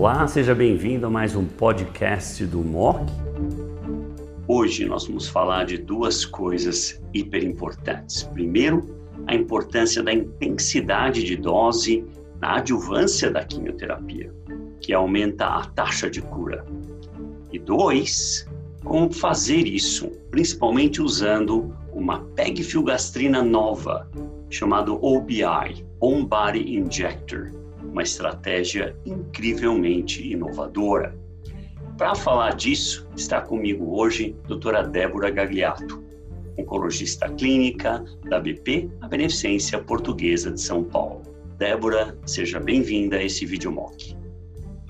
Olá, seja bem-vindo a mais um podcast do MOC. Hoje nós vamos falar de duas coisas hiper importantes. Primeiro, a importância da intensidade de dose na adjuvância da quimioterapia, que aumenta a taxa de cura. E dois, como fazer isso, principalmente usando uma pegfilgastrina nova, chamado OBI, On Body Injector, uma estratégia incrivelmente inovadora. Para falar disso, está comigo hoje a doutora Débora Gagliato, oncologista clínica da BP, a Beneficência Portuguesa de São Paulo. Débora, seja bem-vinda a esse videomock.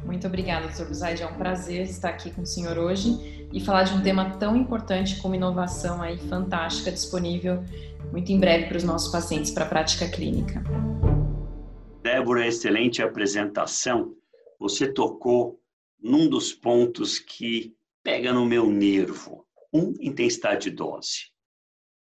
Muito obrigada, Dr. Buzaide. É um prazer estar aqui com o senhor hoje e falar de um tema tão importante como inovação aí fantástica disponível muito em breve para os nossos pacientes para a prática clínica. Débora, excelente apresentação. Você tocou num dos pontos que pega no meu nervo. Um, intensidade de dose.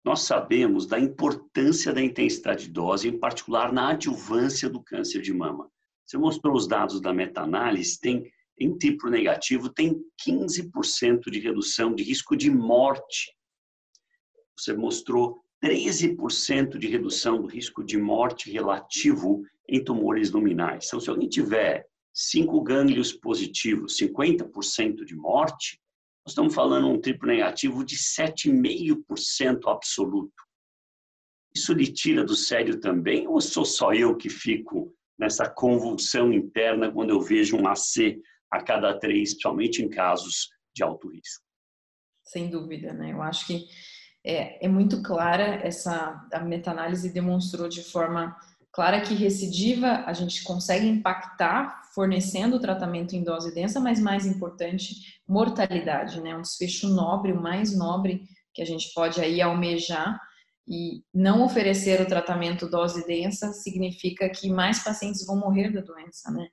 Nós sabemos da importância da intensidade de dose, em particular na adjuvância do câncer de mama. Você mostrou os dados da meta-análise, tem em tipo negativo tem 15% de redução de risco de morte. Você mostrou 13% de redução do risco de morte relativo em tumores luminais. Então, se alguém tiver cinco gânglios positivos, 50% de morte, nós estamos falando um triplo negativo de 7,5% absoluto. Isso lhe tira do sério também, ou sou só eu que fico nessa convulsão interna quando eu vejo um AC a cada três, principalmente em casos de alto risco? Sem dúvida, né? Eu acho que é, é muito clara essa a meta-análise demonstrou de forma clara que recidiva a gente consegue impactar fornecendo tratamento em dose densa, mas mais importante, mortalidade, né? Um desfecho nobre, o mais nobre que a gente pode aí almejar e não oferecer o tratamento dose densa significa que mais pacientes vão morrer da doença, né?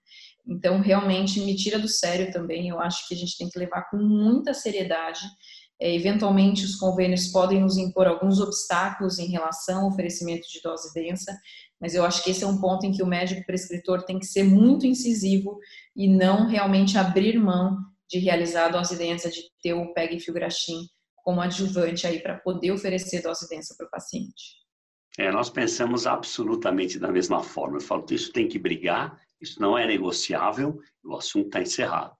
Então, realmente me tira do sério também. Eu acho que a gente tem que levar com muita seriedade é, eventualmente, os convênios podem nos impor alguns obstáculos em relação ao oferecimento de dose densa, mas eu acho que esse é um ponto em que o médico prescritor tem que ser muito incisivo e não realmente abrir mão de realizar a dose densa, de ter o PEG-filgrastim como adjuvante aí para poder oferecer dose densa para o paciente. É, nós pensamos absolutamente da mesma forma. Eu falo isso tem que brigar, isso não é negociável, o assunto está encerrado.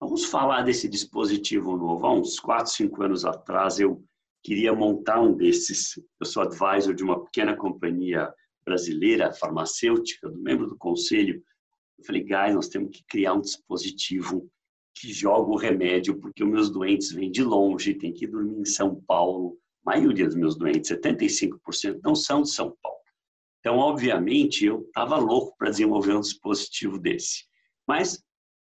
Vamos falar desse dispositivo novo. Há uns 4, 5 anos atrás, eu queria montar um desses. Eu sou advisor de uma pequena companhia brasileira, farmacêutica, membro do conselho. Eu falei, guys, nós temos que criar um dispositivo que joga o remédio, porque os meus doentes vêm de longe, tem que dormir em São Paulo. A maioria dos meus doentes, 75%, não são de São Paulo. Então, obviamente, eu estava louco para desenvolver um dispositivo desse. Mas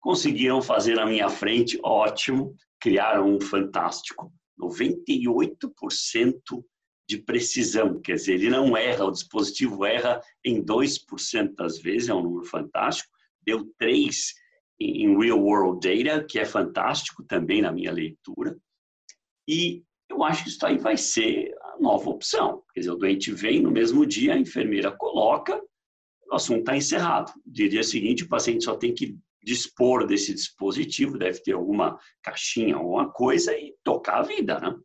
Conseguiram fazer na minha frente, ótimo, criaram um fantástico. 98% de precisão, quer dizer, ele não erra, o dispositivo erra em 2% das vezes, é um número fantástico. Deu 3 em real world data, que é fantástico também na minha leitura. E eu acho que isso aí vai ser nova opção. Quer dizer, o doente vem no mesmo dia, a enfermeira coloca, o assunto está encerrado. No dia seguinte, o paciente só tem que dispor desse dispositivo, deve ter alguma caixinha, alguma coisa e tocar a vida, né?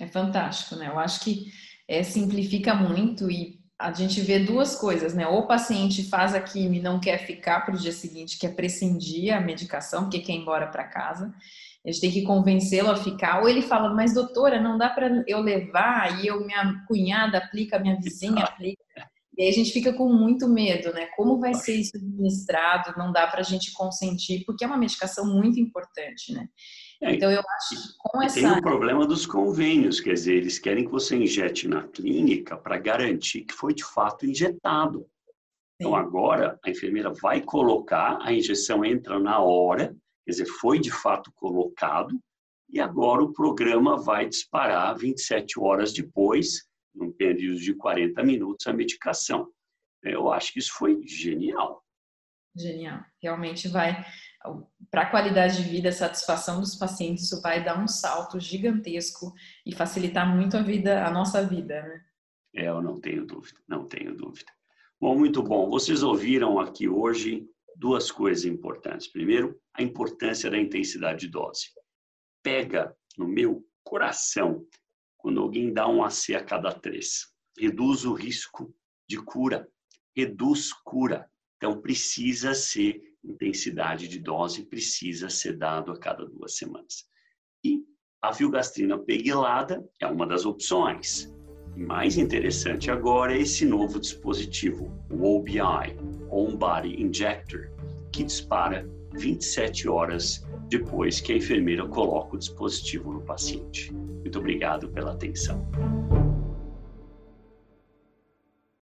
É fantástico, né? Eu acho que é, simplifica muito e a gente vê duas coisas, né? Ou o paciente faz a quimio e não quer ficar para o dia seguinte, quer prescindir a medicação, porque quer ir embora para casa. A gente tem que convencê-lo a ficar. Ou ele fala, mas doutora, não dá para eu levar e eu, minha cunhada aplica, minha vizinha aplica. E aí a gente fica com muito medo, né? Como vai ser isso administrado? Não dá para a gente consentir, porque é uma medicação muito importante, né? É, então eu acho que com essa. Tem o problema dos convênios, quer dizer, eles querem que você injete na clínica para garantir que foi de fato injetado. Então, Sim. Então agora a enfermeira vai colocar, a injeção entra na hora, quer dizer, foi de fato colocado, e agora o programa vai disparar 27 horas depois num período de 40 minutos, a medicação. Eu acho que isso foi genial. Genial. Realmente vai, para a qualidade de vida, a satisfação dos pacientes, isso vai dar um salto gigantesco e facilitar muito a vida, a nossa vida, né? É, eu não tenho dúvida, não tenho dúvida. Bom, muito bom. Vocês ouviram aqui hoje duas coisas importantes. Primeiro, a importância da intensidade de dose. Pega no meu coração quando alguém dá um AC a cada três. Reduz o risco de cura, reduz cura. Então, precisa ser intensidade de dose, precisa ser dado a cada duas semanas. E a filgastrina peguilada é uma das opções. E mais interessante agora é esse novo dispositivo, o OBI, On Body Injector, que dispara 27 horas depois que a enfermeira coloca o dispositivo no paciente. Muito obrigado pela atenção.